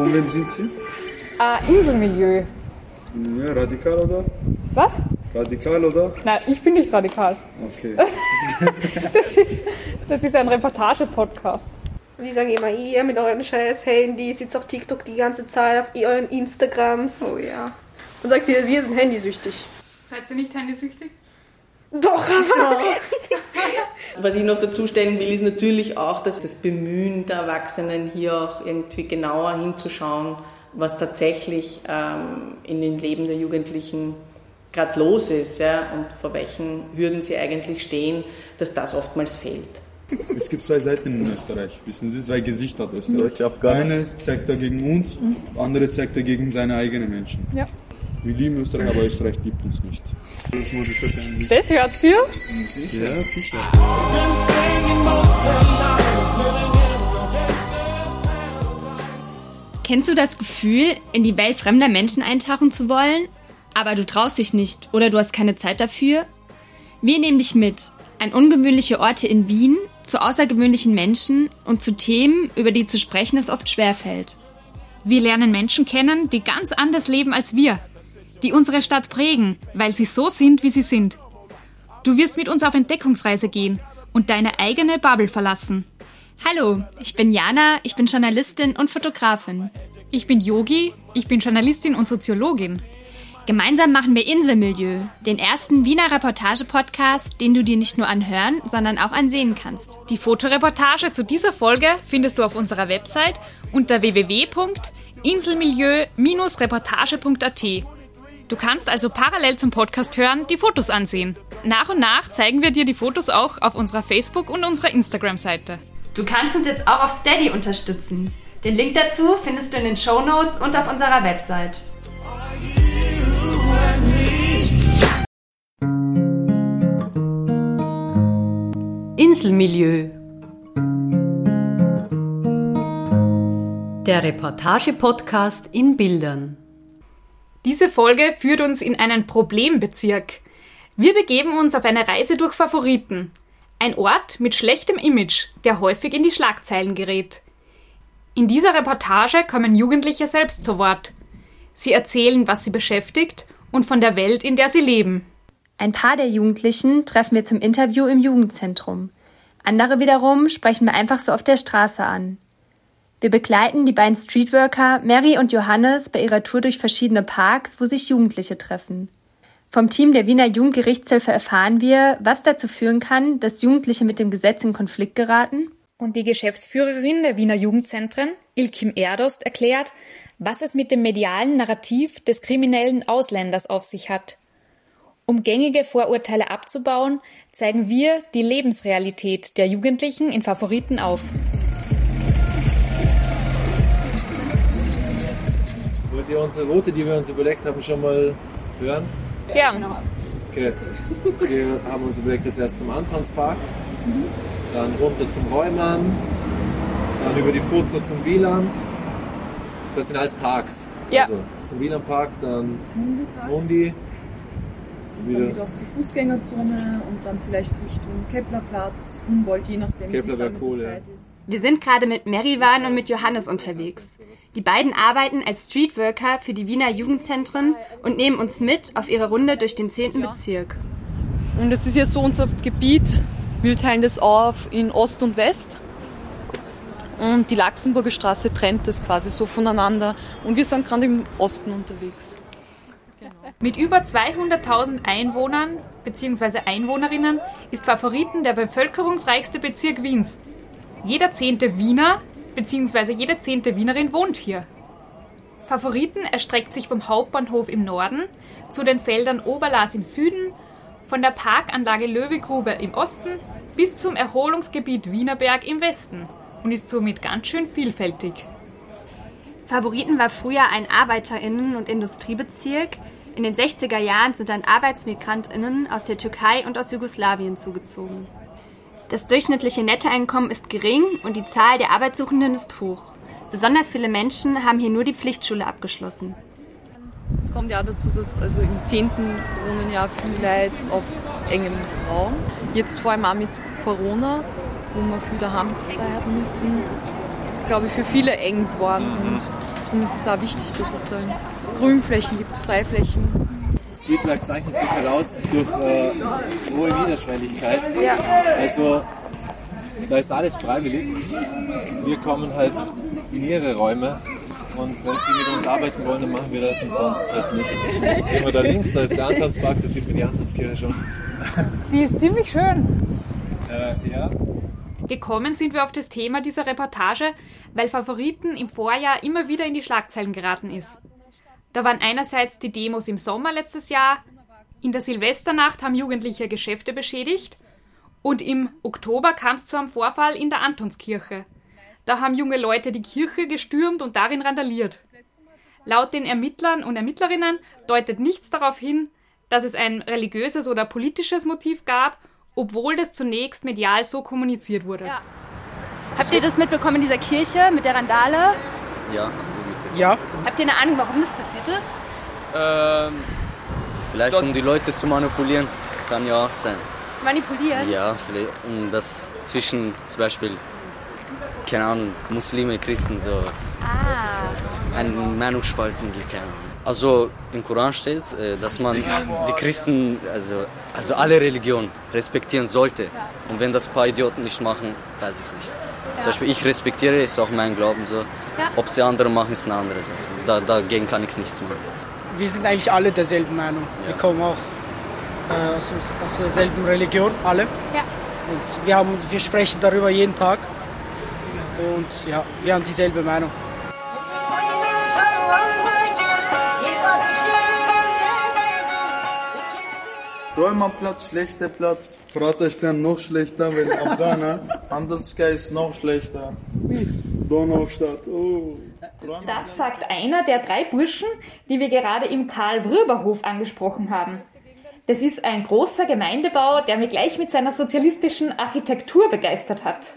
Von wem sind Sie? Äh, Inselmilieu. Ja, radikal oder? Was? Radikal oder? Nein, ich bin nicht radikal. Okay. Das ist, das ist ein Reportage-Podcast. Die sagen immer, ihr mit euren scheiß Handy sitzt auf TikTok die ganze Zeit, auf euren Instagrams. Oh ja. Und sagt sie, wir sind handysüchtig. Seid ihr nicht handysüchtig? Doch, aber. Was ich noch dazu stellen will, ist natürlich auch, dass das Bemühen der Erwachsenen hier auch irgendwie genauer hinzuschauen, was tatsächlich ähm, in den Leben der Jugendlichen gerade los ist ja, und vor welchen Hürden sie eigentlich stehen, dass das oftmals fehlt. Es gibt zwei Seiten in Österreich. Wissen Sie, zwei Gesichter hat Österreich. Eine zeigt er gegen uns, andere zeigt er gegen seine eigenen Menschen. Ja. Wir lieben Österreich, aber Österreich liebt uns nicht. Das muss ich wahrscheinlich. Das hört ihr? Ja, sicher. Kennst du das Gefühl, in die Welt fremder Menschen eintauchen zu wollen, aber du traust dich nicht oder du hast keine Zeit dafür? Wir nehmen dich mit an ungewöhnliche Orte in Wien, zu außergewöhnlichen Menschen und zu Themen, über die zu sprechen es oft schwerfällt. Wir lernen Menschen kennen, die ganz anders leben als wir, die unsere Stadt prägen, weil sie so sind, wie sie sind. Du wirst mit uns auf Entdeckungsreise gehen und deine eigene Bubble verlassen. Hallo, ich bin Jana, ich bin Journalistin und Fotografin. Ich bin Yogi, ich bin Journalistin und Soziologin. Gemeinsam machen wir Inselmilieu, den ersten Wiener Reportage-Podcast, den du dir nicht nur anhören, sondern auch ansehen kannst. Die Fotoreportage zu dieser Folge findest du auf unserer Website unter www.inselmilieu-reportage.at. Du kannst also parallel zum Podcast hören die Fotos ansehen. Nach und nach zeigen wir dir die Fotos auch auf unserer Facebook- und unserer Instagram-Seite. Du kannst uns jetzt auch auf Steady unterstützen. Den Link dazu findest du in den Show Notes und auf unserer Website. Inselmilieu. Der Reportage-Podcast in Bildern. Diese Folge führt uns in einen Problembezirk. Wir begeben uns auf eine Reise durch Favoriten. Ein Ort mit schlechtem Image, der häufig in die Schlagzeilen gerät. In dieser Reportage kommen Jugendliche selbst zu Wort. Sie erzählen, was sie beschäftigt und von der Welt, in der sie leben. Ein paar der Jugendlichen treffen wir zum Interview im Jugendzentrum. Andere wiederum sprechen wir einfach so auf der Straße an. Wir begleiten die beiden Streetworker Mary und Johannes bei ihrer Tour durch verschiedene Parks, wo sich Jugendliche treffen. Vom Team der Wiener Jugendgerichtshilfe erfahren wir, was dazu führen kann, dass Jugendliche mit dem Gesetz in Konflikt geraten. Und die Geschäftsführerin der Wiener Jugendzentren, Ilkim Erdost, erklärt, was es mit dem medialen Narrativ des kriminellen Ausländers auf sich hat. Um gängige Vorurteile abzubauen, zeigen wir die Lebensrealität der Jugendlichen in Favoriten auf. Wollt ihr unsere Route, die wir uns überlegt haben, schon mal hören? Gern. Okay. Wir haben uns überlegt, jetzt erst zum Antonspark, dann runter zum Räumann, dann über die Furzer zum Wieland. Das sind alles Parks. Ja. Also zum Wielandpark, dann Mundi, dann wieder auf die Fußgängerzone und dann vielleicht Richtung Keplerplatz, Humboldt, je nachdem, wie es mit cool, der ja. Zeit ist. Wir sind gerade mit Merivan und mit Johannes unterwegs. Die beiden arbeiten als Streetworker für die Wiener Jugendzentren und nehmen uns mit auf ihre Runde durch den 10. Bezirk. Und es ist ja so unser Gebiet, wir teilen das auf in Ost und West. Und die Laxenburger Straße trennt das quasi so voneinander. Und wir sind gerade im Osten unterwegs. Mit über 200.000 Einwohnern bzw. Einwohnerinnen ist Favoriten der bevölkerungsreichste Bezirk Wiens. Jeder zehnte Wiener bzw. jede zehnte Wienerin wohnt hier. Favoriten erstreckt sich vom Hauptbahnhof im Norden zu den Feldern Oberlas im Süden, von der Parkanlage Löwegrube im Osten bis zum Erholungsgebiet Wienerberg im Westen und ist somit ganz schön vielfältig. Favoriten war früher ein Arbeiterinnen- und Industriebezirk. In den 60er Jahren sind dann Arbeitsmigrantinnen aus der Türkei und aus Jugoslawien zugezogen. Das durchschnittliche Nettoeinkommen ist gering und die Zahl der Arbeitssuchenden ist hoch. Besonders viele Menschen haben hier nur die Pflichtschule abgeschlossen. Es kommt ja dazu, dass also im 10. wohnen ja viele Leute auf engem Raum. Jetzt vor allem auch mit Corona, wo wir viel daheim sein hat müssen, ist glaube ich für viele eng geworden und es ist auch wichtig, dass es da Grünflächen gibt, Freiflächen. Streetwork zeichnet sich heraus durch äh, hohe Niederschwelligkeit. Ja. Also da ist alles freiwillig. Wir kommen halt in ihre Räume und wenn sie mit uns arbeiten wollen, dann machen wir das und sonst halt nicht. Gehen wir da links, da ist der Antanspark, da sieht man die Antanskirche schon. Die ist ziemlich schön. Äh, ja. Gekommen sind wir auf das Thema dieser Reportage, weil Favoriten im Vorjahr immer wieder in die Schlagzeilen geraten ist. Da waren einerseits die Demos im Sommer letztes Jahr, in der Silvesternacht haben Jugendliche Geschäfte beschädigt und im Oktober kam es zu einem Vorfall in der Antonskirche. Da haben junge Leute die Kirche gestürmt und darin randaliert. Laut den Ermittlern und Ermittlerinnen deutet nichts darauf hin, dass es ein religiöses oder politisches Motiv gab, obwohl das zunächst medial so kommuniziert wurde. Ja. Habt ihr das mitbekommen in dieser Kirche mit der Randale? Ja. Ja. Habt ihr eine Ahnung, warum das passiert ist? Ähm, vielleicht um die Leute zu manipulieren, kann ja auch sein. Zu manipulieren? Ja, vielleicht um das zwischen zum Beispiel, keine Ahnung, Muslime, Christen so Ah. ein Meinungsspalten gibt. Keine Ahnung. Also im Koran steht, äh, dass man die Christen, also, also alle Religionen respektieren sollte. Und wenn das ein paar Idioten nicht machen, weiß ich es nicht. Zum Beispiel ich respektiere, ist auch mein Glauben so. Ja. Ob sie andere machen, ist eine andere Sache. Da, dagegen kann ich nichts machen. Wir sind eigentlich alle derselben Meinung. Wir kommen auch äh, aus, aus derselben Religion, alle. Ja. Und wir, haben, wir sprechen darüber jeden Tag. Und ja, wir haben dieselbe Meinung. Räumerplatz, schlechter Platz. Praterstern noch schlechter, wenn Abdana. Anderskai ist noch schlechter. Donaustadt, oh. Das sagt einer der drei Burschen, die wir gerade im Karl-Brüber-Hof angesprochen haben. Das ist ein großer Gemeindebau, der mich gleich mit seiner sozialistischen Architektur begeistert hat.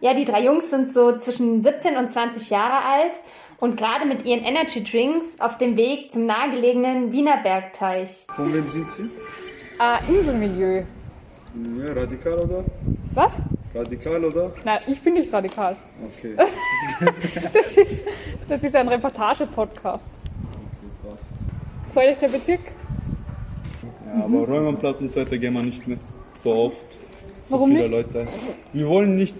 Ja, die drei Jungs sind so zwischen 17 und 20 Jahre alt und gerade mit ihren Energy Drinks auf dem Weg zum nahegelegenen Wiener Bergteich. Von wem sind Sie? Äh, Inselmilieu. Ja, radikal oder? Was? Radikal oder? Nein, ich bin nicht radikal. Okay. Das ist, das ist ein Reportage-Podcast. Passt. Gefällt euch der Bezirk? Ja, aber Räumerplatz und so weiter gehen wir nicht mehr so oft. So Warum viele nicht? Leute. Wir wollen nicht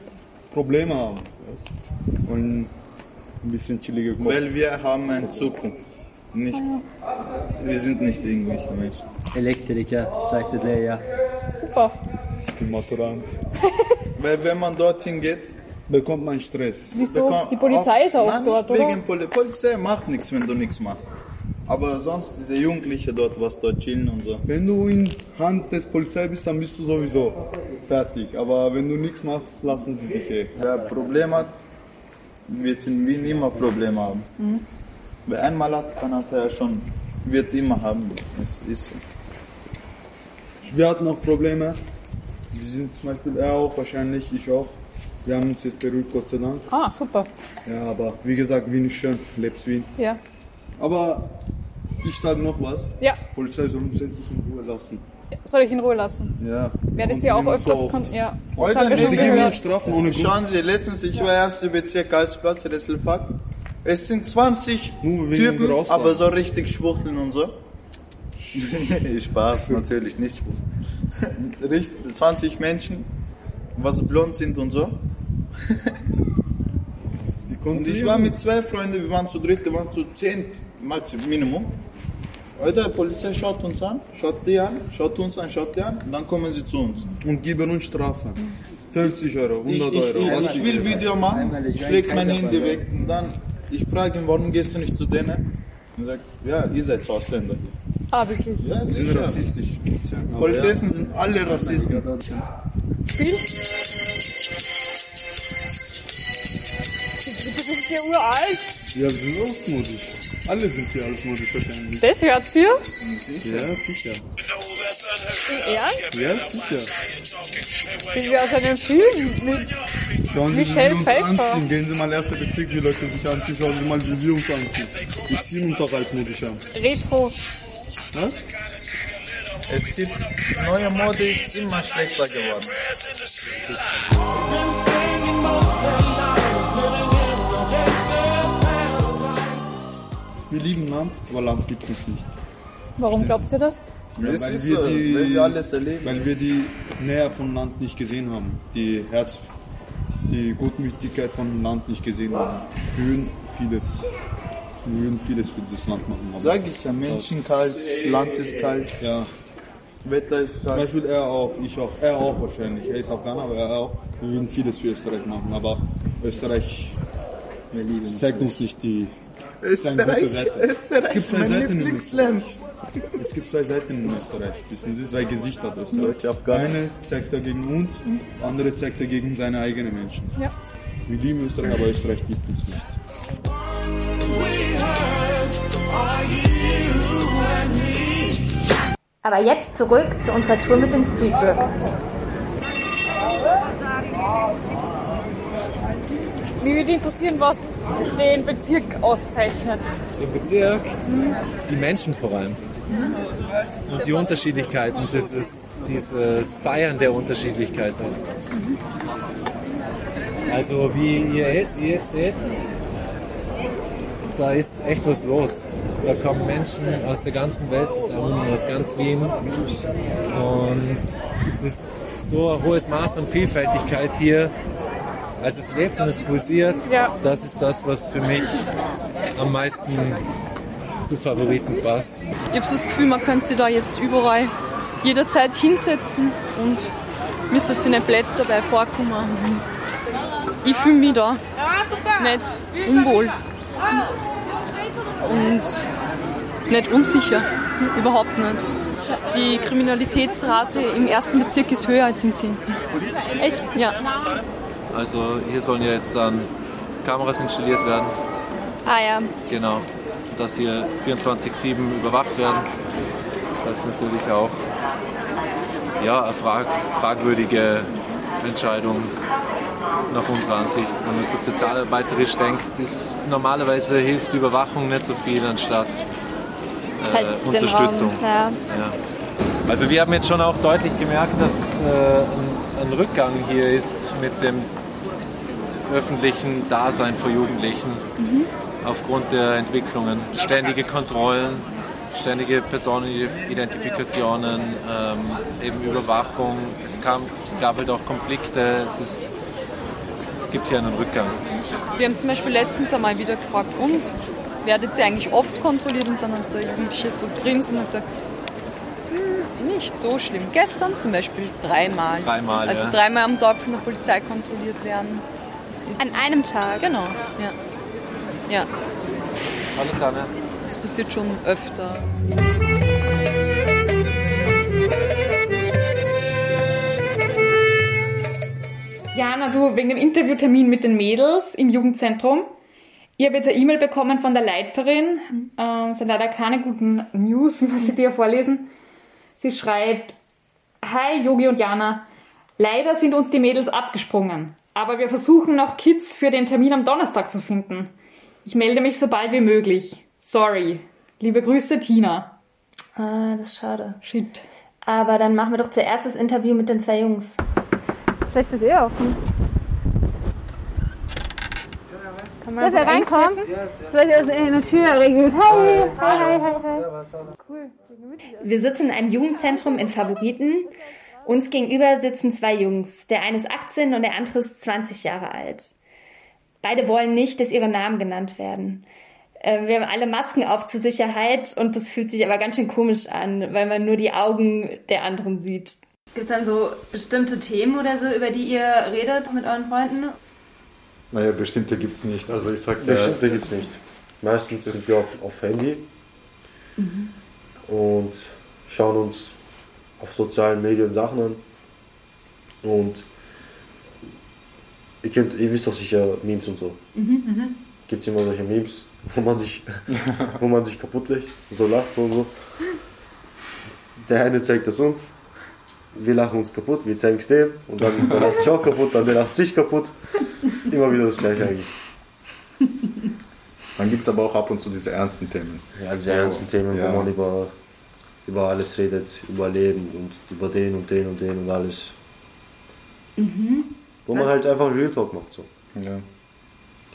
Probleme haben. Weißt? Wir wollen ein bisschen chillige Kopf. Weil wir haben eine Zukunft. Nicht, wir sind nicht irgendwelche Menschen. Elektriker, zweite Lehrjahr. Super. Ich bin Maturant. Weil wenn man dorthin geht, bekommt man Stress. Wieso? bekommt Die Polizei ist auch Nein, dort, nicht oder? wegen Poli Polizei macht nichts, wenn du nichts machst. Aber sonst diese Jugendliche dort, was dort chillen und so. Wenn du in Hand des Polizei bist, dann bist du sowieso fertig. Aber wenn du nichts machst, lassen sie dich eh. Wer ein Problem hat, wird in Wien immer Probleme haben. Mhm. Wer einmal hat, dann hat er schon, wird immer haben. Es ist so. Wir hatten auch Probleme. Wir sind zum Beispiel, er auch wahrscheinlich, ich auch. Wir haben uns jetzt beruhigt, Gott sei Dank. Ah, super. Ja, aber wie gesagt, Wien ist schön, lebst Wien. Ja. Aber ich sage noch was. Ja. Polizei soll uns endlich in Ruhe lassen. Soll ich in Ruhe lassen? Ja. Werdet ihr auch öfters so kon- ja. Heute haben wir schon nicht gehört. Strafen ohne Grund. Schauen Sie, letztens, ich war erster Bezirk Karlsplatz, Resselpark. Es sind 20 Nur wegen Typen, aber so richtig schwuchteln und so. Spaß, natürlich nicht schwul. Richtig, 20 Menschen, was blond sind und so. Und ich war mit zwei Freunden, wir waren zu dritt, wir waren zu zehn, Maximum, Minimum. Heute, die Polizei schaut uns an, schaut die an, schaut uns an, schaut die an, und dann kommen sie zu uns. Und geben uns Strafen. 50 Euro, 100 Ich, ich, Euro. ich, ich will. Video machen, schlägt mein Handy weg und dann, ich frage ihn, warum gehst du nicht zu denen? Und sagt, ja, ihr seid Ausländer. Ah, wirklich? Ja, Sie sind rassistisch. Polizisten sind alle Rassisten. Spiel? Das ist ja uralt. Ja, wir sind altmodisch. Alle sind hier altmodisch wahrscheinlich. Das hört's ihr? Ja, sicher. Ernst? Ja, sicher. Wie wir aus einem Film mit Schauen Sie, Michelle Pfeiffer. Gehen Sie mal erster Bezirk, wie Leute sich anziehen. Schauen Sie mal, wie wir uns anziehen. Wir ziehen uns auch altmodisch an. Retro. Was? Es gibt, neue Mode ist immer schlechter geworden. Wir lieben Land, aber Land gibt uns nicht. Warum glaubt ihr das? Ja, Es weil, ist wir so, die, wenn wir alles erleben. weil wir die Nähe von Land nicht gesehen haben, die Herz, die Gutmütigkeit von Land nicht gesehen haben. Wir würden vieles, wir würden vieles für dieses Land machen. aber- Sag ich ja, Menschen kalt, Land ist kalt, Ja, Wetter ist zum kalt. Beispiel er auch, ich auch, er auch wahrscheinlich. Er ist Afghaner, aber er auch. Wir würden vieles für Österreich machen, aber Österreich zeigt uns nicht die Österreich, Seite. es gibt Österreich, zwei mein Seiten in Lieblingsland. Es gibt zwei Seiten in Österreich. Wissen Sie, zwei Gesichter hat Österreich. Eine zeigt er gegen uns, andere zeigt er gegen seine eigenen Menschen. Ja. Wir lieben Österreich, aber Österreich liebt uns nicht. Aber jetzt zurück zu unserer Tour mit den Streetworkern. Mich würde interessieren, was den Bezirk auszeichnet. Den Bezirk, die Menschen vor allem. Und die Unterschiedlichkeit und dieses, dieses Feiern der Unterschiedlichkeit. Also wie ihr es jetzt seht, da ist echt was los. Da kommen Menschen aus der ganzen Welt zusammen, aus ganz Wien. Und es ist so ein hohes Maß an Vielfältigkeit hier. Also es lebt und es pulsiert. Ja. Das ist das, was für mich am meisten zu Favoriten passt. Ich habe so das Gefühl, man könnte sich da jetzt überall jederzeit hinsetzen und müsste sich nicht blöd dabei vorkommen. Ich fühle mich da nicht unwohl und nicht unsicher, überhaupt nicht. Die Kriminalitätsrate im ersten Bezirk ist höher als im zehnten. Echt? Ja. Also hier sollen ja jetzt dann Kameras installiert werden. Ah ja. Genau. Dass hier 24-7 überwacht werden. Das ist natürlich auch ja, eine frag fragwürdige Entscheidung nach unserer Ansicht. Wenn man so sozialarbeiterisch denkt, ist, normalerweise hilft Überwachung nicht so viel anstatt äh, Halt Unterstützung. Raum, ja. Ja. Also wir haben jetzt schon auch deutlich gemerkt, dass äh, ein, ein Rückgang hier ist mit dem öffentlichen Dasein vor Jugendlichen aufgrund der Entwicklungen. Ständige Kontrollen, ständige Personenidentifikationen, ähm, eben Überwachung. Es, kam, es gab halt auch Konflikte. Es, ist, es gibt hier einen Rückgang. Wir haben zum Beispiel letztens einmal wieder gefragt, und werdet ihr eigentlich oft kontrolliert? Und dann hat der Jugendliche so grinsen und gesagt, hm, nicht so schlimm. Gestern zum Beispiel dreimal. Dreimal, Also ja. dreimal am Tag von der Polizei kontrolliert werden. Ist An einem Tag. Genau, ja. Ja, Hallo Tanne. das passiert schon öfter. Jana, du, wegen dem Interviewtermin mit den Mädels im Jugendzentrum. Ich habe jetzt eine E-Mail bekommen von der Leiterin. Ähm, es sind leider keine guten News, muss ich dir vorlesen. Sie schreibt, Hi Yogi und Jana, leider sind uns die Mädels abgesprungen, aber wir versuchen noch Kids für den Termin am Donnerstag zu finden. Ich melde mich so bald wie möglich. Sorry. Liebe Grüße, Tina. Ah, das ist schade. Shit. Aber dann machen wir doch zuerst das Interview mit den zwei Jungs. Vielleicht ist eh offen. Kann man Darf er reinkommen? Vielleicht ist er in der Tür regelt. Hi, hi, hi, hi, hi. Cool. Wir sitzen in einem Jugendzentrum in Favoriten. Uns gegenüber sitzen zwei Jungs. Der eine ist 18 und der andere ist 20 Jahre alt. Beide wollen nicht, dass ihre Namen genannt werden. Äh, Wir haben alle Masken auf zur Sicherheit und das fühlt sich aber ganz schön komisch an, weil man nur die Augen der anderen sieht. Gibt es dann so bestimmte Themen oder so, über die ihr redet mit euren Freunden? Naja, bestimmte gibt es nicht. Also ich sag dir, Bestimmte gibt's das- nicht. Meistens sind wir auf, auf Handy und schauen uns auf sozialen Medien Sachen an. Und ihr, kennt, ihr wisst doch sicher Memes und so. Gibt es immer solche Memes, wo man sich, wo man sich kaputt legt, so lacht so und so. Der eine zeigt es uns, wir lachen uns kaputt, wir zeigen es dem und dann der lacht sich auch kaputt, dann der lacht sich kaputt. Immer wieder das gleiche eigentlich. Dann gibt es aber auch ab und zu diese ernsten Themen. Ja, diese ernsten Themen, Ja. wo man über, über alles redet, über Leben und über den und den und den und alles. Mhm. Wo man halt einfach Real Talk macht. So. Ja.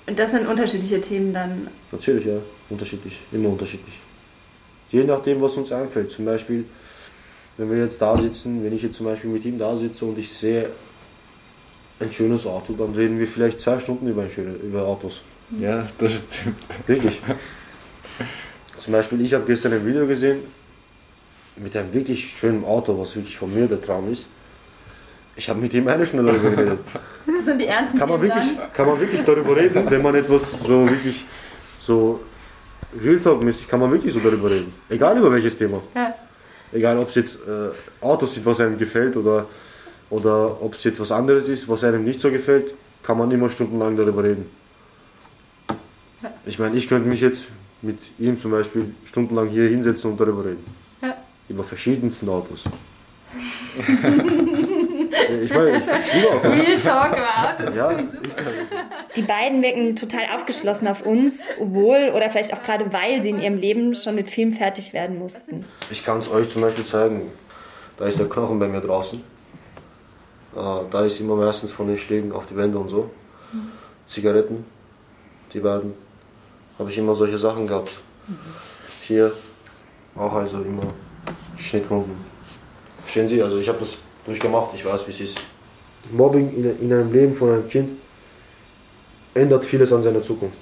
Und das sind unterschiedliche Themen dann. Natürlich, ja, unterschiedlich, immer unterschiedlich. Je nachdem, was uns einfällt. Zum Beispiel, wenn wir jetzt da sitzen, wenn ich jetzt zum Beispiel mit ihm da sitze und ich sehe ein schönes Auto, dann reden wir vielleicht zwei Stunden über, ein schöne, über Autos. Ja, das stimmt. Wirklich. Zum Beispiel, ich habe gestern ein Video gesehen mit einem wirklich schönen Auto, was wirklich von mir der Traum ist. Ich habe mit ihm eine Stunde darüber geredet. Das sind die ernsten Kann man, wirklich, dann. kann man wirklich darüber reden, wenn man etwas so wirklich so Real Talk-mäßig kann man wirklich so darüber reden. Egal über welches Thema. Ja. Egal ob es jetzt äh, Autos sind, was einem gefällt oder, oder ob es jetzt was anderes ist, was einem nicht so gefällt, kann man immer stundenlang darüber reden. Ich meine, ich könnte mich jetzt mit ihm zum Beispiel stundenlang hier hinsetzen und darüber reden. Über verschiedensten Autos. ich meine, ich, ich liebe Autos. Real Talk über Autos. Ja, ist halt. Die beiden wirken total aufgeschlossen auf uns, obwohl oder vielleicht auch gerade weil sie in ihrem Leben schon mit Film fertig werden mussten. Ich kann es euch zum Beispiel zeigen. Da ist der Knochen bei mir draußen. Äh, da ist immer meistens von den Schlägen auf die Wände und so. Zigaretten, die beiden. Habe ich immer solche Sachen gehabt. Hier auch also immer Schnittwunden. Verstehen Sie? Also ich habe das durchgemacht, ich weiß wie es ist. Mobbing in, in einem Leben von einem Kind ändert vieles an seiner Zukunft.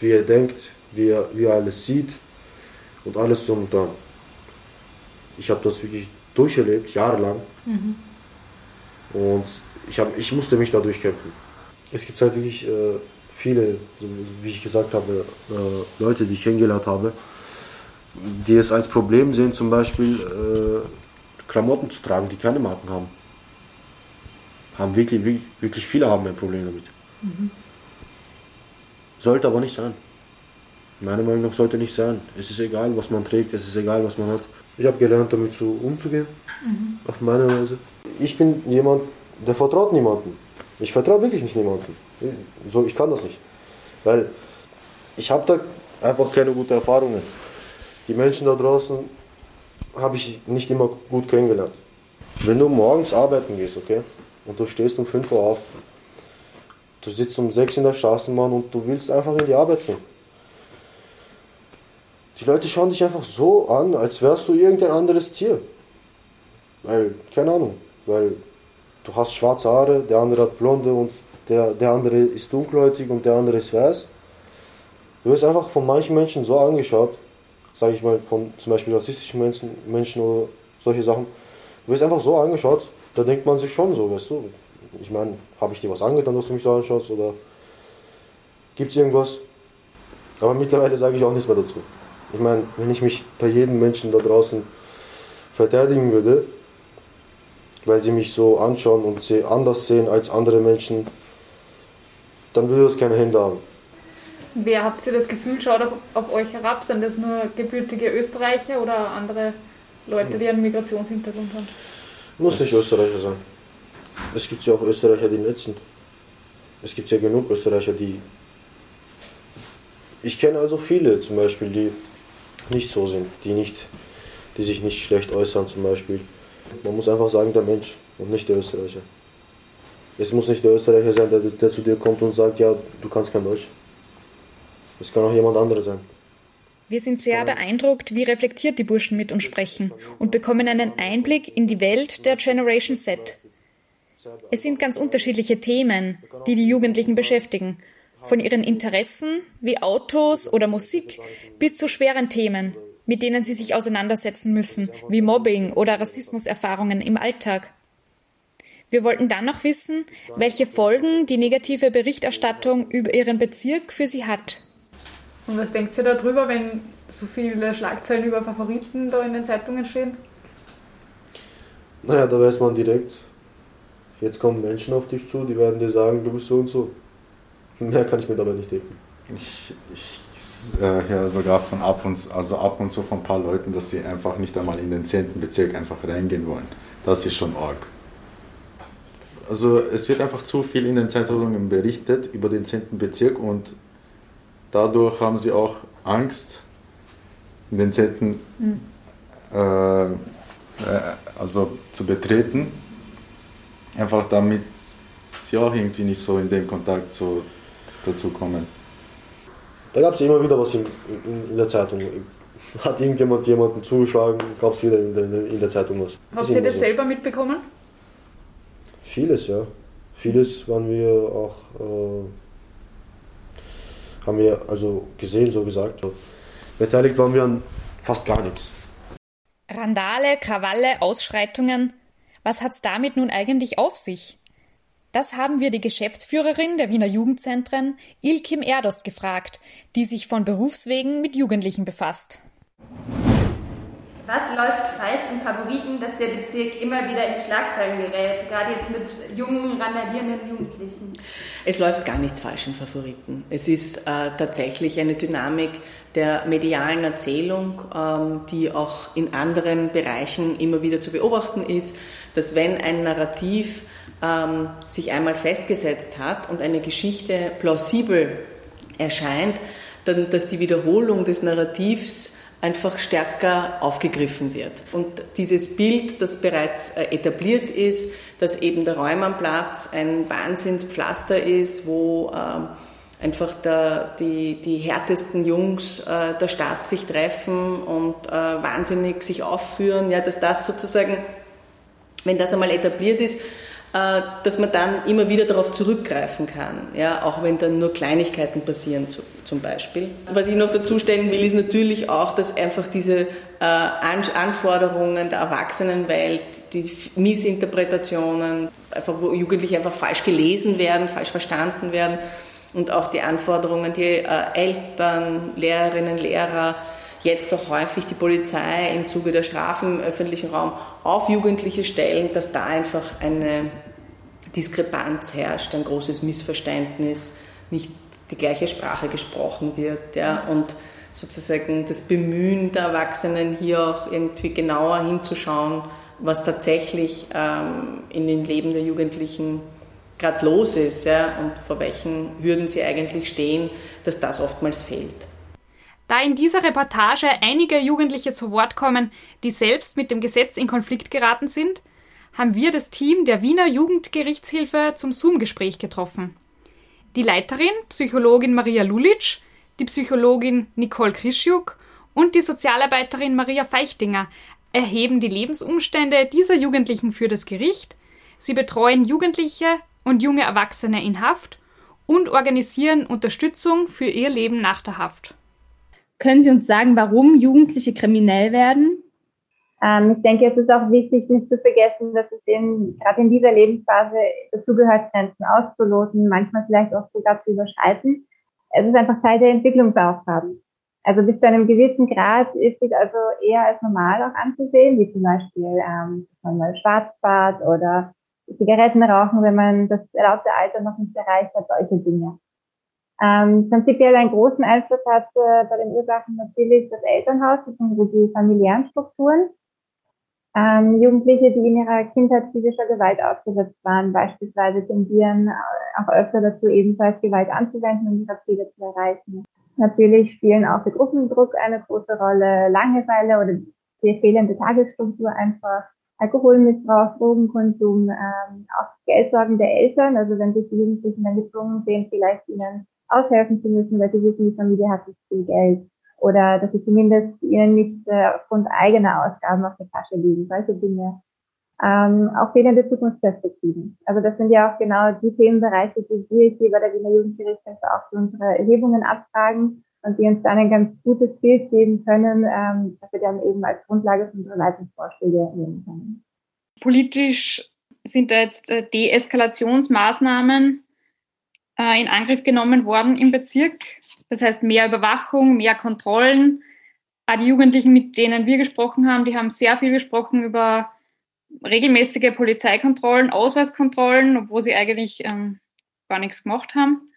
Wie er denkt, wie er, wie er alles sieht und alles so und dran. Ich habe das wirklich durcherlebt, jahrelang. Und ich, hab, ich musste mich da durchkämpfen. Es gibt halt wirklich äh, viele, so wie ich gesagt habe, äh, Leute, die ich kennengelernt habe, die es als Problem sehen, zum Beispiel äh, Klamotten zu tragen, die keine Marken haben. Haben wirklich, wirklich, wirklich viele haben ein Problem damit. Sollte aber nicht sein. Meiner Meinung nach sollte nicht sein. Es ist egal, was man trägt, es ist egal, was man hat. Ich habe gelernt, damit so umzugehen, auf meine Weise. Ich bin jemand, der vertraut niemanden. Ich vertraue wirklich nicht niemanden. So, ich kann das nicht. Weil ich habe da einfach keine guten Erfahrungen. Die Menschen da draußen habe ich nicht immer gut kennengelernt. Wenn du morgens arbeiten gehst, okay, und du stehst um 5 Uhr auf, du sitzt um 6 in der Straßenbahn und du willst einfach in die Arbeit gehen. Die Leute schauen dich einfach so an, als wärst du irgendein anderes Tier. Weil, keine Ahnung, weil du hast schwarze Haare, der andere hat blonde und der, der andere ist dunkelhäutig und der andere ist weiß. Du wirst einfach von manchen Menschen so angeschaut, sage ich mal, von zum Beispiel rassistischen Menschen, Menschen oder solche Sachen. Du wirst einfach so angeschaut, da denkt man sich schon so, weißt du. Ich meine, habe ich dir was angetan, dass du mich so anschaust oder gibt es irgendwas? Aber mittlerweile sage ich auch nichts mehr dazu. Ich meine, wenn ich mich bei jedem Menschen da draußen verteidigen würde, weil sie mich so anschauen und sie anders sehen als andere Menschen, dann würde das keine Hände haben. Wer habt ihr das Gefühl, schaut auf, auf euch herab? Sind das nur gebürtige Österreicher oder andere Leute, die einen Migrationshintergrund haben? Muss nicht Österreicher sein. Es gibt ja auch Österreicher, die sind. Es gibt ja genug Österreicher, die. Ich kenne also viele zum Beispiel, die nicht so sind, die, nicht, die sich nicht schlecht äußern zum Beispiel. Man muss einfach sagen, der Mensch und nicht der Österreicher. Es muss nicht der Österreicher sein, der, der zu dir kommt und sagt, ja, du kannst kein Deutsch. Es kann auch jemand anderes sein. Wir sind sehr beeindruckt, wie reflektiert die Burschen mit uns sprechen und bekommen einen Einblick in die Welt der Generation Z. Es sind ganz unterschiedliche Themen, die die Jugendlichen beschäftigen. Von ihren Interessen wie Autos oder Musik bis zu schweren Themen, mit denen sie sich auseinandersetzen müssen, wie Mobbing oder Rassismuserfahrungen im Alltag. Wir wollten dann noch wissen, welche Folgen die negative Berichterstattung über ihren Bezirk für sie hat. Und was denkt ihr darüber, wenn so viele Schlagzeilen über Favoriten da in den Zeitungen stehen? Naja, da weiß man direkt, jetzt kommen Menschen auf dich zu, die werden dir sagen, du bist so und so. Mehr kann ich mir dabei nicht denken. Ich, ich äh, höre sogar von ab und, zu- also ab und zu von ein paar Leuten, dass sie einfach nicht einmal in den 10. Bezirk einfach reingehen wollen. Das ist schon arg. Also es wird einfach zu viel in den Zeitungen berichtet über den 10. Bezirk und dadurch haben sie auch Angst, in den 10. Mhm. Äh, äh, also zu betreten. Einfach damit sie auch irgendwie nicht so in den Kontakt so dazu kommen. Da gab es immer wieder was in, in, in, der Zeitung. Hat irgendjemand jemanden zugeschlagen, gab es wieder in der, in der Zeitung was. Habt ihr das so. selber mitbekommen? Vieles, ja. Vieles waren wir auch, äh, haben wir also gesehen, so gesagt. Beteiligt waren wir an fast gar nichts. Randale, Krawalle, Ausschreitungen. Was hat's damit nun eigentlich auf sich? Das haben wir die Geschäftsführerin der Wiener Jugendzentren, Ilkim Erdost, gefragt, die sich von Berufswegen mit Jugendlichen befasst. Was läuft falsch im Favoriten, dass der Bezirk immer wieder in Schlagzeilen gerät, gerade jetzt mit jungen, randalierenden Jugendlichen? Es läuft gar nichts falsch im Favoriten. Es ist äh, tatsächlich eine Dynamik der medialen Erzählung, ähm, die auch in anderen Bereichen immer wieder zu beobachten ist, dass wenn ein Narrativ ähm, sich einmal festgesetzt hat und eine Geschichte plausibel erscheint, dann, dass die Wiederholung des Narrativs einfach stärker aufgegriffen wird. Und dieses Bild, das bereits äh, etabliert ist, dass eben der Räumannplatz ein Wahnsinnspflaster ist, wo ähm, einfach der, die, die härtesten Jungs äh, der Stadt sich treffen und äh, wahnsinnig sich aufführen, ja, dass das sozusagen, wenn das einmal etabliert ist, dass man dann immer wieder darauf zurückgreifen kann, ja, auch wenn dann nur Kleinigkeiten passieren zum Beispiel. Was ich noch dazu stellen will, ist natürlich auch, dass einfach diese äh, Anforderungen der Erwachsenenwelt, die Missinterpretationen, einfach wo Jugendliche einfach falsch gelesen werden, falsch verstanden werden und auch die Anforderungen, die äh, Eltern, Lehrerinnen, Lehrer, jetzt auch häufig die Polizei im Zuge der Strafen im öffentlichen Raum auf Jugendliche stellen, dass da einfach eine Diskrepanz herrscht, ein großes Missverständnis, nicht die gleiche Sprache gesprochen wird. Ja, und sozusagen das Bemühen der Erwachsenen hier auch irgendwie genauer hinzuschauen, was tatsächlich ähm, in den Leben der Jugendlichen gerade los ist ja, und vor welchen Hürden sie eigentlich stehen, dass das oftmals fehlt. Da in dieser Reportage einige Jugendliche zu Wort kommen, die selbst mit dem Gesetz in Konflikt geraten sind, haben wir das Team der Wiener Jugendgerichtshilfe zum Zoom-Gespräch getroffen. Die Leiterin, Psychologin Maria Lulic, die Psychologin Nicole Krischuk und die Sozialarbeiterin Maria Feichtinger erheben die Lebensumstände dieser Jugendlichen für das Gericht, sie betreuen Jugendliche und junge Erwachsene in Haft und organisieren Unterstützung für ihr Leben nach der Haft. Können Sie uns sagen, warum Jugendliche kriminell werden? Ähm, ich denke, es ist auch wichtig, nicht zu vergessen, dass es in, gerade in dieser Lebensphase dazugehört, Grenzen auszuloten, manchmal vielleicht auch sogar zu überschreiten. Es ist einfach Teil der Entwicklungsaufgaben. Also bis zu einem gewissen Grad ist es also eher als normal auch anzusehen, wie zum Beispiel, ähm, dass man oder Zigaretten rauchen, wenn man das erlaubte Alter noch nicht erreicht hat, solche Dinge. Ähm, prinzipiell einen großen Einfluss hat äh, bei den Ursachen natürlich das Elternhaus bzw. die familiären Strukturen. Ähm, Jugendliche, die in ihrer Kindheit physischer Gewalt ausgesetzt waren, beispielsweise tendieren auch öfter dazu, ebenfalls Gewalt anzuwenden, um ihre Ziele zu erreichen. Natürlich spielen auch der Gruppendruck eine große Rolle, Langeweile oder die fehlende Tagesstruktur einfach, Alkoholmissbrauch, Drogenkonsum, ähm, auch Geldsorgen der Eltern, also wenn sich die Jugendlichen dann gezwungen sehen, vielleicht ihnen aushelfen zu müssen, weil sie wissen, die Familie hat nicht viel Geld oder dass sie zumindest ihnen nicht äh, aufgrund eigener Ausgaben auf der Tasche liegen, solche Dinge. Ähm, auch fehlende Zukunftsperspektiven. Also das sind ja auch genau die Themenbereiche, die wir hier bei der Wiener Jugendgerichtshilfe auch für unsere Erhebungen abfragen und die uns dann ein ganz gutes Bild geben können, ähm, dass wir dann eben als Grundlage für unsere Leitungsvorschläge nehmen können. Politisch sind da jetzt äh, Deeskalationsmaßnahmen äh, in Angriff genommen worden im Bezirk. Das heißt mehr Überwachung, mehr Kontrollen. Auch die Jugendlichen, mit denen wir gesprochen haben, die haben sehr viel gesprochen über regelmäßige Polizeikontrollen, Ausweiskontrollen, obwohl sie eigentlich ähm, gar nichts gemacht haben.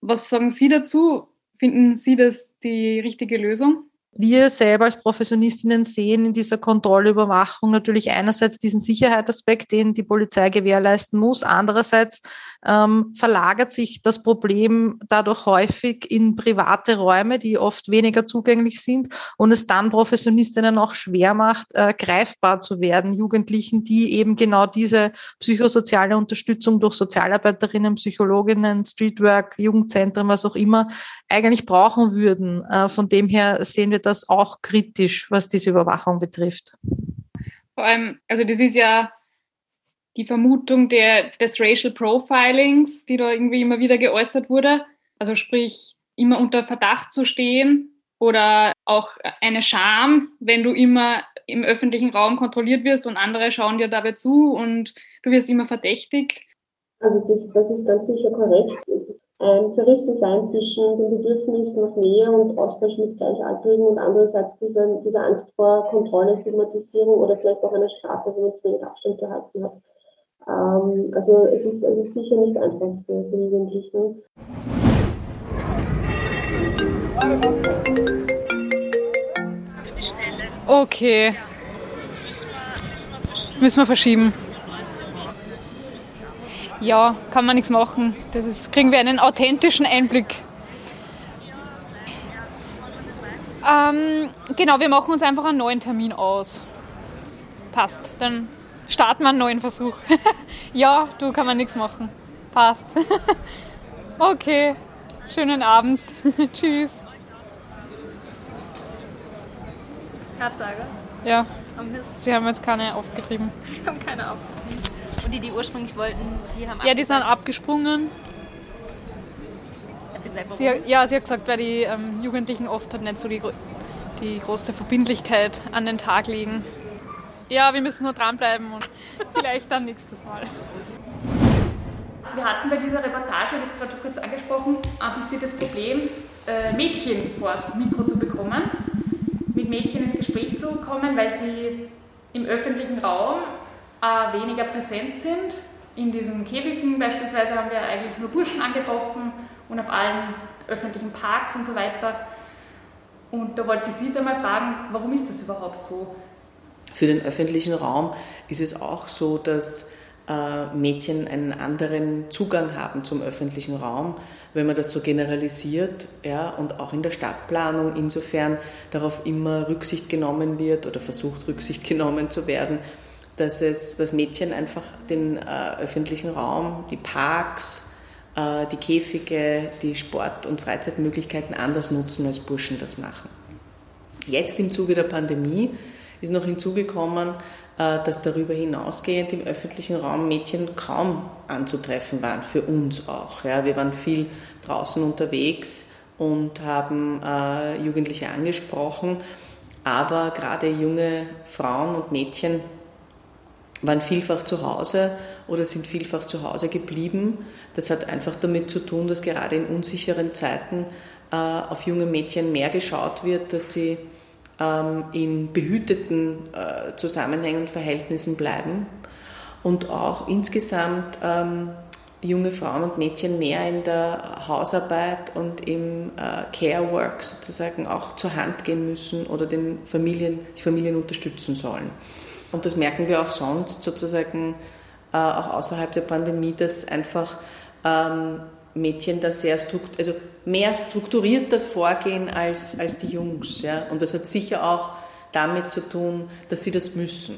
Was sagen Sie dazu? Finden Sie das die richtige Lösung? Wir selber als Professionistinnen sehen in dieser Kontrollüberwachung natürlich einerseits diesen Sicherheitsaspekt, den die Polizei gewährleisten muss. Andererseits ähm, verlagert sich das Problem dadurch häufig in private Räume, die oft weniger zugänglich sind und es dann Professionistinnen auch schwer macht, äh, greifbar zu werden. Jugendlichen, die eben genau diese psychosoziale Unterstützung durch Sozialarbeiterinnen, Psychologinnen, Streetwork, Jugendzentren, was auch immer, eigentlich brauchen würden. Äh, von dem her sehen wir das auch kritisch, was diese Überwachung betrifft. Vor allem, also das ist ja die Vermutung der, des Racial Profilings, die da irgendwie immer wieder geäußert wurde. Also sprich, immer unter Verdacht zu stehen oder auch eine Scham, wenn du immer im öffentlichen Raum kontrolliert wirst und andere schauen dir dabei zu und du wirst immer verdächtigt. Also das, das ist ganz sicher korrekt. Es ist ein Zerrissensein zwischen dem Bedürfnis nach Nähe und Austausch mit Gleichaltrigen und andererseits diese, diese Angst vor Kontrolle, Stigmatisierung oder vielleicht auch einer Strafe, wenn man zu wenig Abstand gehalten hat. Ähm, also es ist, es ist sicher nicht einfach für die Jugendlichen. Okay. Müssen wir verschieben. Ja, kann man nichts machen. Das ist, kriegen wir einen authentischen Einblick. Ähm, genau, wir machen uns einfach einen neuen Termin aus. Passt. Dann starten wir einen neuen Versuch. ja, du kann man nichts machen. Passt. okay. Schönen Abend. Tschüss. Absage? Ja. Mist. Sie haben jetzt keine aufgetrieben. Sie haben keine aufgetrieben. Und die, die ursprünglich wollten, die haben Ja, die sind abgesprungen. Hat sie gesagt, warum? Sie, ja, sie hat gesagt, weil die ähm, Jugendlichen oft halt nicht so die, die große Verbindlichkeit an den Tag legen. Ja, wir müssen nur dranbleiben und vielleicht dann nächstes Mal. Wir hatten bei dieser Reportage, jetzt gerade kurz angesprochen, ein bisschen das Problem, äh, Mädchen vors Mikro zu bekommen, mit Mädchen ins Gespräch zu kommen, weil sie im öffentlichen Raum äh, weniger präsent sind. In diesen Käfigen beispielsweise haben wir eigentlich nur Burschen angetroffen und auf allen öffentlichen Parks und so weiter. Und da wollte ich Sie jetzt einmal fragen, warum ist das überhaupt so? Für den öffentlichen Raum ist es auch so, dass äh, Mädchen einen anderen Zugang haben zum öffentlichen Raum, wenn man das so generalisiert, ja, und auch in der Stadtplanung insofern darauf immer Rücksicht genommen wird oder versucht Rücksicht genommen zu werden, dass es, dass Mädchen einfach den äh, öffentlichen Raum, die Parks, äh, die Käfige, die Sport- und Freizeitmöglichkeiten anders nutzen, als Burschen das machen. Jetzt im Zuge der Pandemie ist noch hinzugekommen, äh, dass darüber hinausgehend im öffentlichen Raum Mädchen kaum anzutreffen waren, für uns auch. Ja, wir waren viel draußen unterwegs und haben äh, Jugendliche angesprochen, aber gerade junge Frauen und Mädchen waren vielfach zu Hause oder sind vielfach zu Hause geblieben. Das hat einfach damit zu tun, dass gerade in unsicheren Zeiten äh, auf junge Mädchen mehr geschaut wird, dass sie ähm, in behüteten äh, Zusammenhängen und Verhältnissen bleiben und auch insgesamt ähm, junge Frauen und Mädchen mehr in der Hausarbeit und im äh, Care Work sozusagen auch zur Hand gehen müssen oder den Familien, die Familien unterstützen sollen. Und das merken wir auch sonst sozusagen äh, auch außerhalb der Pandemie, dass einfach ähm, Mädchen da sehr strukt also mehr strukturierter vorgehen als, als die Jungs. Ja? Und das hat sicher auch damit zu tun, dass sie das müssen.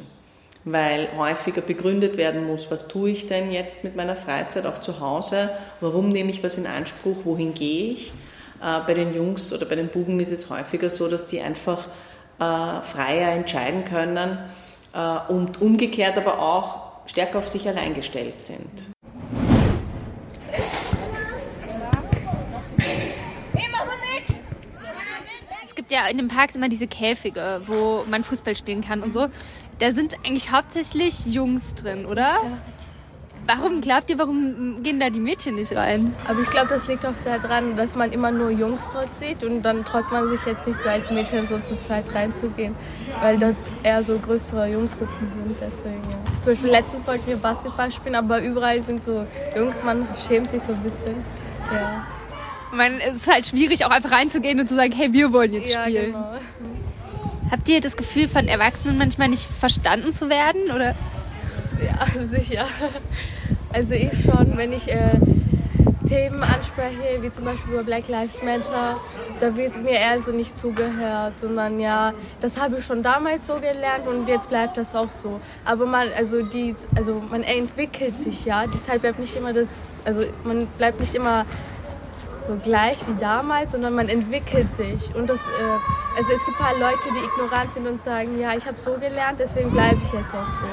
Weil häufiger begründet werden muss, was tue ich denn jetzt mit meiner Freizeit auch zu Hause, warum nehme ich was in Anspruch, wohin gehe ich. Äh, bei den Jungs oder bei den Buben ist es häufiger so, dass die einfach äh, freier entscheiden können und umgekehrt aber auch stärker auf sich allein gestellt sind. Es gibt ja in den Parks immer diese Käfige, wo man Fußball spielen kann und so. Da sind eigentlich hauptsächlich Jungs drin, oder? Warum glaubt ihr, warum gehen da die Mädchen nicht rein? Aber ich glaube, das liegt auch sehr daran, dass man immer nur Jungs dort sieht und dann traut man sich jetzt nicht so als Mädchen so zu zweit reinzugehen, weil dort eher so größere Jungsgruppen sind. Deswegen, ja. Zum Beispiel letztens wollten wir Basketball spielen, aber überall sind so Jungs, man schämt sich so ein bisschen. Ja. man, es ist halt schwierig, auch einfach reinzugehen und zu sagen, hey, wir wollen jetzt Ja, spielen. genau. Habt ihr das Gefühl, von Erwachsenen manchmal nicht verstanden zu werden? Oder? Sicher. Also ich schon, wenn ich äh, Themen anspreche, wie zum Beispiel über Black Lives Matter, da wird mir eher so nicht zugehört, sondern ja, das habe ich schon damals so gelernt und jetzt bleibt das auch so. Aber man, also die, also man entwickelt sich ja, die Zeit bleibt nicht immer das, also man bleibt nicht immer so gleich wie damals, sondern man entwickelt sich. Und das, äh, also es gibt ein paar Leute, die ignorant sind und sagen, ja, ich habe so gelernt, deswegen bleibe ich jetzt auch so.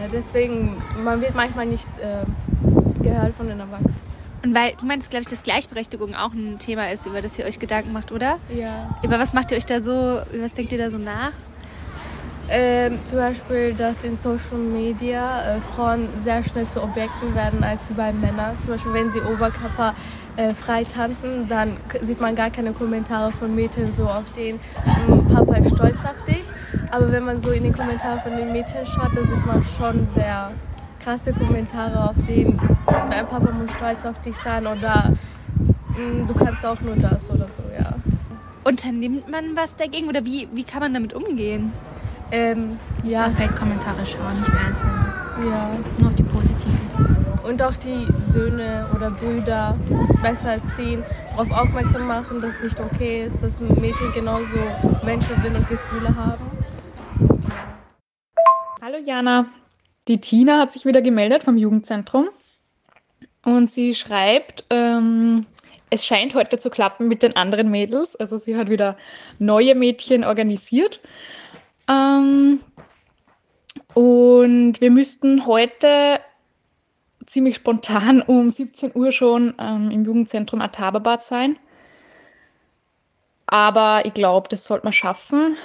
Ja, deswegen, man wird manchmal nicht äh, gehört von den Erwachsenen. Und weil du meinst, glaube ich, dass Gleichberechtigung auch ein Thema ist, über das ihr euch Gedanken macht, oder? Ja. Über was macht ihr euch da so, über was denkt ihr da so nach? Ähm, zum Beispiel, dass in Social Media äh, Frauen sehr schnell zu Objekten werden als wie bei Männern. Zum Beispiel, wenn sie Oberkörper äh, frei tanzen, dann sieht man gar keine Kommentare von Mädchen so auf den "Mm, Papa ist stolz auf dich. Aber wenn man so in den Kommentaren von den Mädchen schaut, da sieht man schon sehr krasse Kommentare auf den dein Papa muss stolz auf dich sein oder "Mm, du kannst auch nur das oder so, ja. Unternimmt man was dagegen oder wie, wie kann man damit umgehen? Ähm, ja. Kommentare schauen, nicht einzelne. Ja. Nur auf. Und auch die Söhne oder Brüder besser erziehen, darauf aufmerksam machen, dass es nicht okay ist, dass Mädchen genauso Menschen sind und Gefühle haben. Hallo Jana, die Tina hat sich wieder gemeldet vom Jugendzentrum und sie schreibt, ähm, es scheint heute zu klappen mit den anderen Mädels. Also sie hat wieder neue Mädchen organisiert. Ähm, und wir müssten heute ziemlich spontan um 17 Uhr schon ähm, im Jugendzentrum Atababad sein. Aber ich glaube, das sollte man schaffen.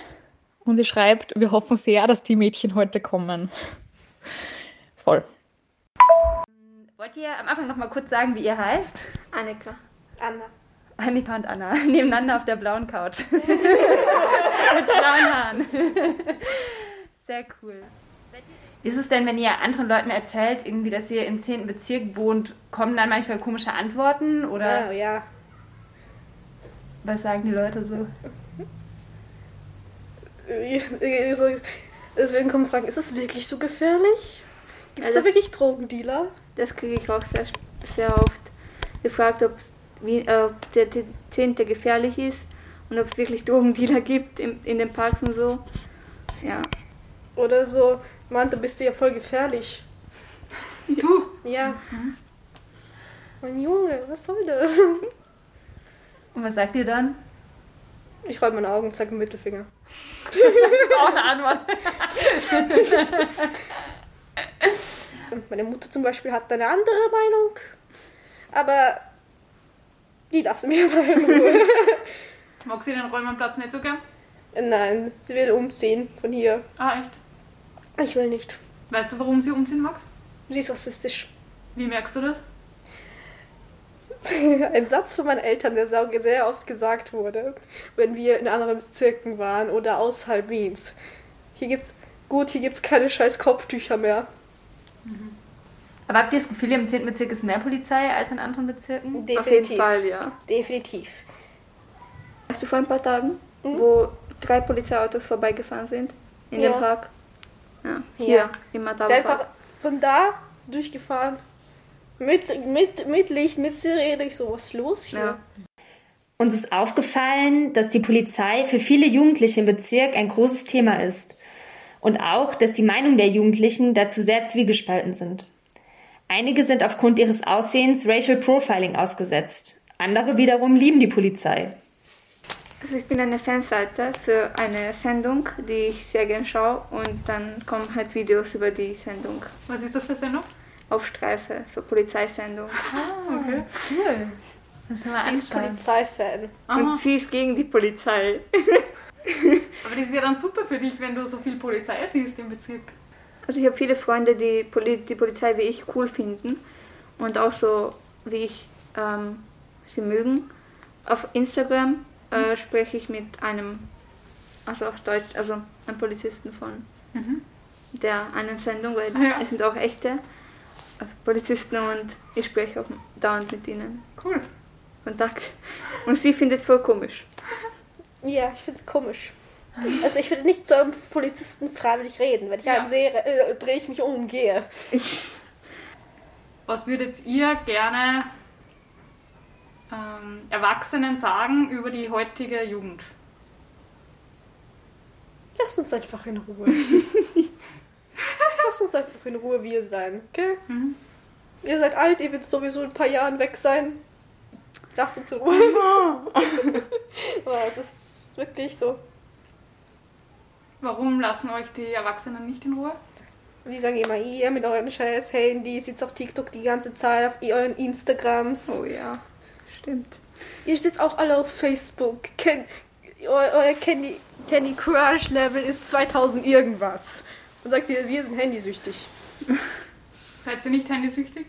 Und sie schreibt, wir hoffen sehr, dass die Mädchen heute kommen. Voll. Wollt ihr am Anfang noch mal kurz sagen, wie ihr heißt? Annika. Anna. Annika und Anna, nebeneinander auf der blauen Couch. Mit blauen Haaren. Sehr cool. Wie ist es denn, wenn ihr anderen Leuten erzählt, irgendwie, dass ihr im 10. Bezirk wohnt, kommen dann manchmal komische Antworten? Oder Ja, ja. was sagen die Leute so? So, Deswegen kommen Fragen, ist es wirklich so gefährlich? Gibt es Ja, da wirklich Drogendealer? Das kriege ich auch sehr, sehr oft gefragt, ob wie, äh, der der Zehnte gefährlich ist und ob es wirklich Drogendealer gibt in, in den Parks und so. Ja. Oder so, Mann, da bist du ja voll gefährlich. Du? Ja. Mein Junge, was soll das? Und was sagt ihr dann? Ich roll meine Augen und zeige den Mittelfinger. Das ist auch eine Antwort. Meine Mutter zum Beispiel hat eine andere Meinung, aber die lassen wir mal in Ruhe. Mag sie den Räumerplatz nicht so gern? Nein, sie will umziehen von hier. Ah, echt? Ich will nicht. Weißt du, warum sie umziehen mag? Sie ist rassistisch. Wie merkst du das? Ein Satz von meinen Eltern, der sehr sehr oft gesagt wurde, wenn wir in anderen Bezirken waren oder außerhalb Wiens. Hier gibt's, gut, hier gibt's keine scheiß Kopftücher mehr. Aber habt ihr das Gefühl, im 10. Bezirk ist mehr Polizei als in anderen Bezirken? Auf jeden Fall, ja. Definitiv. Weißt du, vor ein paar Tagen, wo drei Polizeiautos vorbeigefahren sind in Ja. dem Park? Ja, hier Ja. im Ist Mataba einfach von da durchgefahren. Mit, mit, mit Licht, mit Sirene. Ich so, was ist los hier? Uns ist aufgefallen, dass die Polizei für viele Jugendliche im Bezirk ein großes Thema ist. Und auch, dass die Meinungen der Jugendlichen dazu sehr zwiegespalten sind. Einige sind aufgrund ihres Aussehens Racial Profiling ausgesetzt. Andere wiederum lieben die Polizei. Also ich bin eine Fanseite für eine Sendung, die ich sehr gern schaue und dann kommen halt Videos über die Sendung. Was ist das für Sendung? Auf Streife, so Polizeisendung. Ah, okay. Cool. Das ist Sie ist Polizeifan. Und sie ist gegen die Polizei. Aber das ist ja dann super für dich, wenn du so viel Polizei siehst im Bezirk. Also ich habe viele Freunde, die Poli die Polizei wie ich cool finden und auch so wie ich ähm, sie mögen. Auf Instagram äh, spreche ich mit einem, also auf Deutsch, also einem Polizisten von Mhm. der einen Sendung, weil Ah, ja. es sind auch echte also Polizisten und ich spreche auch dauernd mit ihnen. Cool. Kontakt. Und sie findet es voll komisch. Ja, ich finde es komisch. Also ich würde nicht zu einem Polizisten freiwillig reden. Wenn ich einen sehe, äh, drehe ich mich um und gehe. Was würdet ihr gerne ähm, Erwachsenen sagen über die heutige Jugend? Lass uns einfach in Ruhe. Lass uns einfach in Ruhe wir sein, okay? Ihr seid alt, ihr werdet sowieso in ein paar Jahren weg sein. Lasst uns in Ruhe. Aber es ist wirklich so. Warum lassen euch die Erwachsenen nicht in Ruhe? Die sagen immer, ihr mit eurem scheiß Handy sitzt auf TikTok die ganze Zeit, auf euren Instagrams. Oh ja, stimmt. Ihr sitzt auch alle auf Facebook. Ken, eu, euer Candy, Candy Crush Level ist 2000 irgendwas. Und sagst ihr, wir sind handysüchtig. Seid ihr nicht handysüchtig?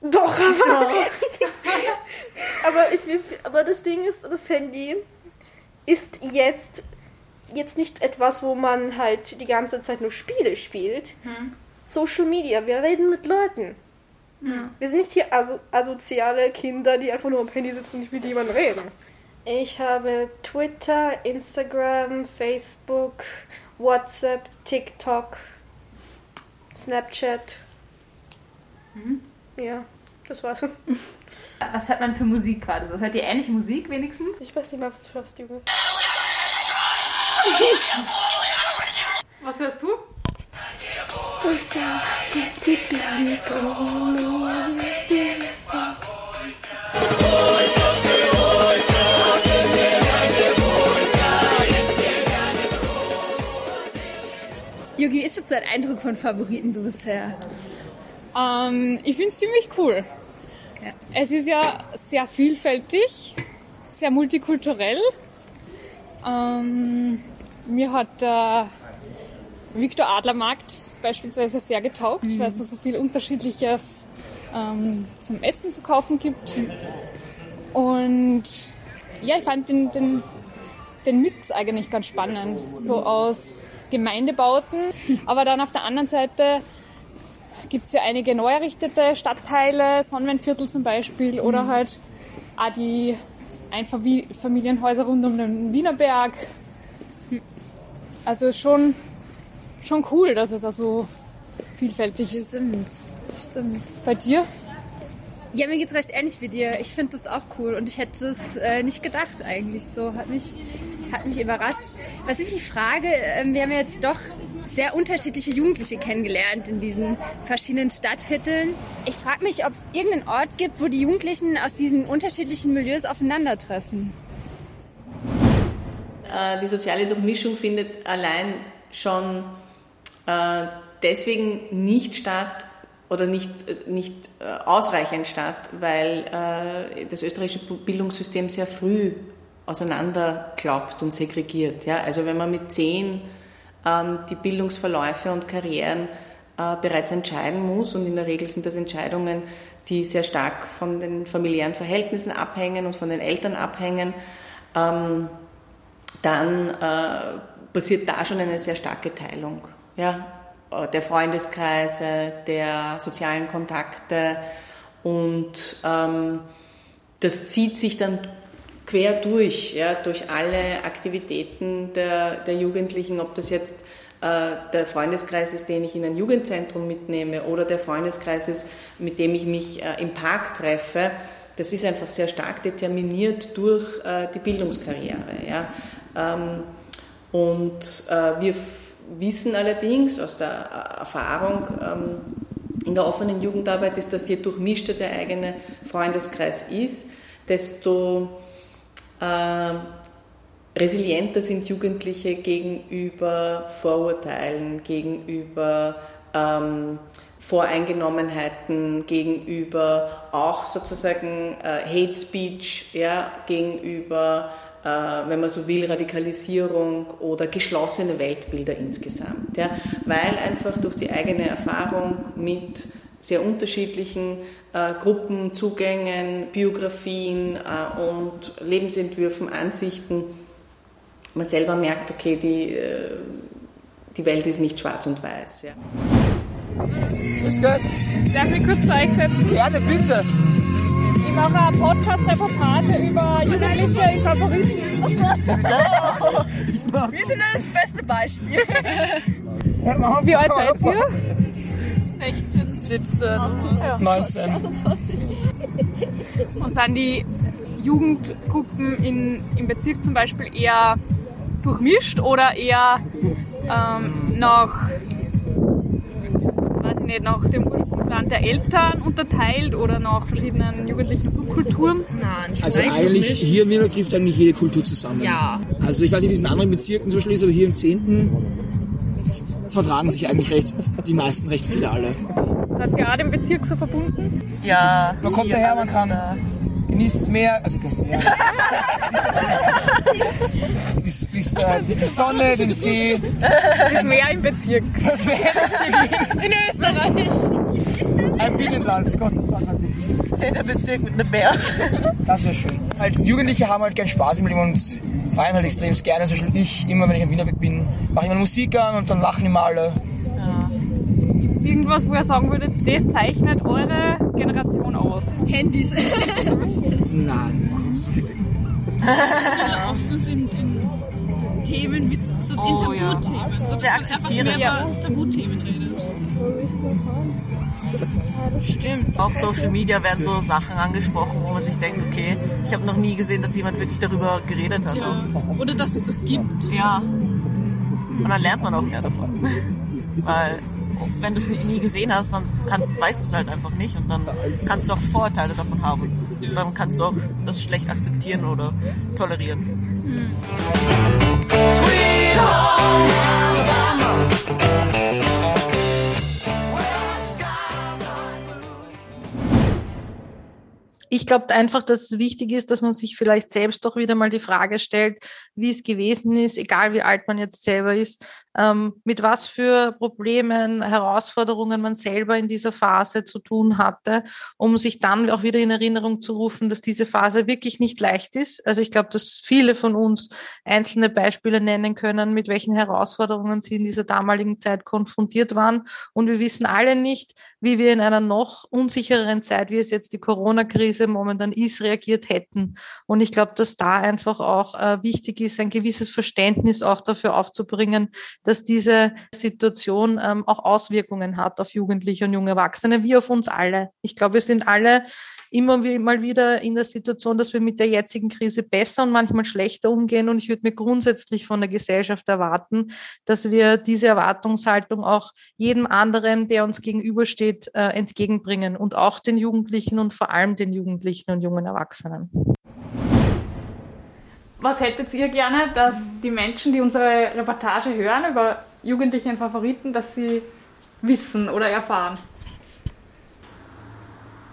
Doch, aber. aber, ich, aber das Ding ist, das Handy ist jetzt, jetzt nicht etwas, wo man halt die ganze Zeit nur Spiele spielt. Social Media, wir reden mit Leuten. Wir sind nicht hier aso asoziale Kinder, die einfach nur am Handy sitzen und nicht mit jemandem reden. Ich habe Twitter, Instagram, Facebook, WhatsApp, TikTok, Snapchat. Ja, das war's. Was hört man für Musik gerade so? Hört ihr ähnliche Musik wenigstens? Ich weiß nicht mal, was du hörst, Junge. Was hörst du? Yogi, ist jetzt dein Eindruck von Favoriten so bisher? Ähm, ich finde es ziemlich cool. Es ist ja sehr vielfältig, sehr multikulturell. Ähm, mir hat der Viktor Adlermarkt beispielsweise sehr getaugt, Mhm. weil es da so viel Unterschiedliches ähm, zum Essen zu kaufen gibt. Und ja, ich fand den, den, den Mix eigentlich ganz spannend. So aus Gemeindebauten, aber dann auf der anderen Seite gibt es ja einige neu errichtete Stadtteile, Sonnenviertel zum Beispiel, oder Mhm. halt auch die Einfamilienhäuser rund um den Wienerberg. Also schon, schon cool, dass es also vielfältig ist. Stimmt, stimmt. Bei dir? Ja, mir geht's recht ähnlich wie dir. Ich finde das auch cool und ich hätte es äh, nicht gedacht eigentlich. So hat mich, hat mich überrascht. Was ich mich frage, ähm, wir haben ja jetzt doch sehr unterschiedliche Jugendliche kennengelernt in diesen verschiedenen Stadtvierteln. Ich frage mich, ob es irgendeinen Ort gibt, wo die Jugendlichen aus diesen unterschiedlichen Milieus aufeinandertreffen. Äh, Die soziale Durchmischung findet allein schon äh, deswegen nicht statt oder nicht, äh, nicht äh, ausreichend statt, weil äh, das österreichische Bildungssystem sehr früh auseinanderklappt und segregiert. Ja? Also wenn man mit zehn ähm, die Bildungsverläufe und Karrieren äh, bereits entscheiden muss und in der Regel sind das Entscheidungen, die sehr stark von den familiären Verhältnissen abhängen und von den Eltern abhängen, ähm, dann äh, passiert da schon eine sehr starke Teilung. Ja? Äh, Der Freundeskreise, der sozialen Kontakte und ähm, das zieht sich dann quer durch, ja, durch alle Aktivitäten der, der Jugendlichen, ob das jetzt äh, der Freundeskreis ist, den ich in ein Jugendzentrum mitnehme oder der Freundeskreis ist, mit dem ich mich äh, im Park treffe. Das ist einfach sehr stark determiniert durch äh, die Bildungskarriere. Ja. Ähm, und äh, wir wissen allerdings aus der Erfahrung ähm, in der offenen Jugendarbeit, ist, dass je durchmischter der eigene Freundeskreis ist, desto äh, resilienter sind Jugendliche gegenüber Vorurteilen, gegenüber ähm, Voreingenommenheiten, gegenüber auch sozusagen äh, Hate Speech, ja, gegenüber, wenn man so will, Radikalisierung oder geschlossene Weltbilder insgesamt. Ja, weil einfach durch die eigene Erfahrung mit sehr unterschiedlichen äh, Gruppen, Zugängen, Biografien äh, und Lebensentwürfen, Ansichten, man selber merkt, okay, die, äh, die Welt ist nicht schwarz und weiß. Ja. Grüß Gott. Darf ich kurz zu euch setzen? Gerne, bitte. Ich mache eine Podcast-Reportage über Jugendliche in Favoriten. Wir sind das beste Beispiel. Wie alt seid ihr? 16, 17, 19. Und sind die Jugendgruppen in, im Bezirk zum Beispiel eher durchmischt oder eher ähm, nach, weiß ich nicht, nach dem Ursprungsland der Eltern unterteilt oder nach verschiedenen jugendlichen Subkulturen? Nein, Also eigentlich, hier in Wiener trifft eigentlich jede Kultur zusammen. Ja. Also ich weiß nicht, wie es in anderen Bezirken zum Beispiel ist, aber hier im 10. vertragen sich eigentlich recht, die meisten recht viele alle. Seid ihr auch dem Bezirk so verbunden? Ja. Man kommt daher, man kann Genießt das Meer, also das Meer. bis, bis, äh, die Sonne, den See. Das Meer im Bezirk. Das Meer In Österreich. Ein Binnenland, Gott, das war gerade wirklich. Zehnter Bezirk mit einem Meer. Das wäre schön. Halt, Jugendliche haben halt gern Spaß im Leben und feiern halt extrem gerne. Zum Beispiel ich, immer wenn ich in Wiener bin, mache ich immer Musik an und dann lachen immer alle. Ist irgendwas, wo ihr sagen würdet, das zeichnet eure Generation aus? Handys. Nein. offen sind in Themen wie so Oh, in ja. Tabuthemen. So, Sehr akzeptierend. Einfach Ja. mehr über Tabuthemen redet. Stimmt. Auf Social Media werden so Sachen angesprochen, wo man sich denkt, okay, ich habe noch nie gesehen, dass jemand wirklich darüber geredet hat. Ja. Oder dass es das gibt. Ja. Und dann lernt man auch mehr davon. Weil wenn du es nie gesehen hast, dann kann, weißt du es halt einfach nicht und dann kannst du auch Vorurteile davon haben. Und dann kannst du auch das schlecht akzeptieren oder tolerieren. Ich glaube einfach, dass es wichtig ist, dass man sich vielleicht selbst doch wieder mal die Frage stellt, wie es gewesen ist, egal wie alt man jetzt selber ist, mit was für Problemen, Herausforderungen man selber in dieser Phase zu tun hatte, um sich dann auch wieder in Erinnerung zu rufen, dass diese Phase wirklich nicht leicht ist. Also ich glaube, dass viele von uns einzelne Beispiele nennen können, mit welchen Herausforderungen sie in dieser damaligen Zeit konfrontiert waren. Und wir wissen alle nicht, wie wir in einer noch unsichereren Zeit, wie es jetzt die Corona-Krise momentan ist, reagiert hätten. Und ich glaube, dass da einfach auch äh, wichtig ist, ein gewisses Verständnis auch dafür aufzubringen, dass diese Situation ähm, auch Auswirkungen hat auf Jugendliche und junge Erwachsene, wie auf uns alle. Ich glaube, wir sind alle immer mal wieder in der Situation, dass wir mit der jetzigen Krise besser und manchmal schlechter umgehen. Und ich würde mir grundsätzlich von der Gesellschaft erwarten, dass wir diese Erwartungshaltung auch jedem anderen, der uns gegenübersteht, äh, entgegenbringen und auch den Jugendlichen und vor allem den Jugendlichen und jungen Erwachsenen. Was hättet ihr gerne, dass die Menschen, die unsere Reportage hören über Jugendliche in Favoriten, dass sie wissen oder erfahren?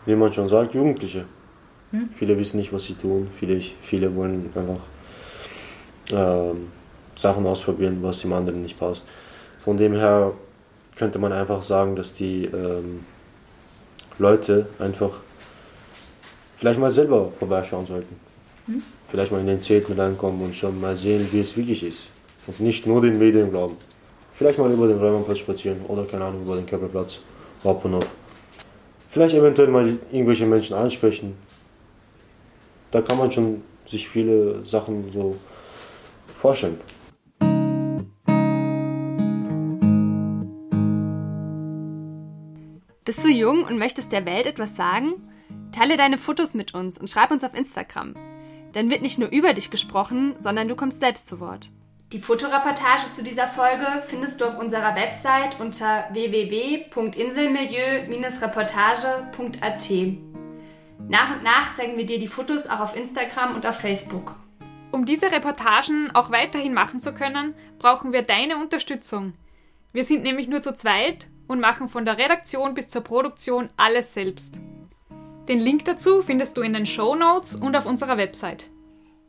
Wie man schon sagt, Jugendliche. Hm? Viele wissen nicht, was sie tun. Viele, viele wollen einfach ähm, Sachen ausprobieren, was dem anderen nicht passt. Von dem her könnte man einfach sagen, dass die ähm, Leute einfach vielleicht mal selber vorbeischauen sollten. Hm? Vielleicht mal in den Zelt mit reinkommen und schon mal sehen, wie es wirklich ist. Und nicht nur den Medien glauben. Vielleicht mal über den Räumerplatz spazieren oder keine Ahnung, über den Körperplatz, Hauptbahnhof. Vielleicht eventuell mal irgendwelche Menschen ansprechen. Da kann man schon sich viele Sachen so vorstellen. Bist du jung und möchtest der Welt etwas sagen? Teile deine Fotos mit uns und schreib uns auf Instagram. Dann wird nicht nur über dich gesprochen, sondern du kommst selbst zu Wort. Die Fotoreportage zu dieser Folge findest du auf unserer Website unter www.inselmilieu-reportage.at. Nach und nach zeigen wir dir die Fotos auch auf Instagram und auf Facebook. Um diese Reportagen auch weiterhin machen zu können, brauchen wir deine Unterstützung. Wir sind nämlich nur zu zweit und machen von der Redaktion bis zur Produktion alles selbst. Den Link dazu findest du in den Show Notes und auf unserer Website.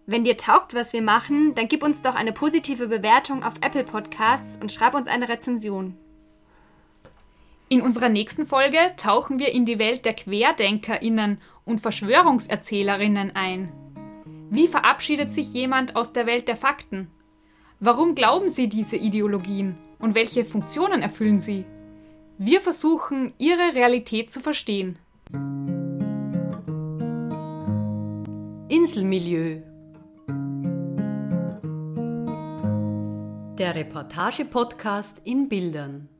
Wenn dir taugt, was wir machen, dann gib uns doch eine positive Bewertung auf Apple Podcasts und schreib uns eine Rezension. In unserer nächsten Folge tauchen wir in die Welt der QuerdenkerInnen und Verschwörungserzählerinnen ein. Wie verabschiedet sich jemand aus der Welt der Fakten? Warum glauben sie diese Ideologien und welche Funktionen erfüllen sie? Wir versuchen, ihre Realität zu verstehen. Inselmilieu. Der Reportage-Podcast in Bildern.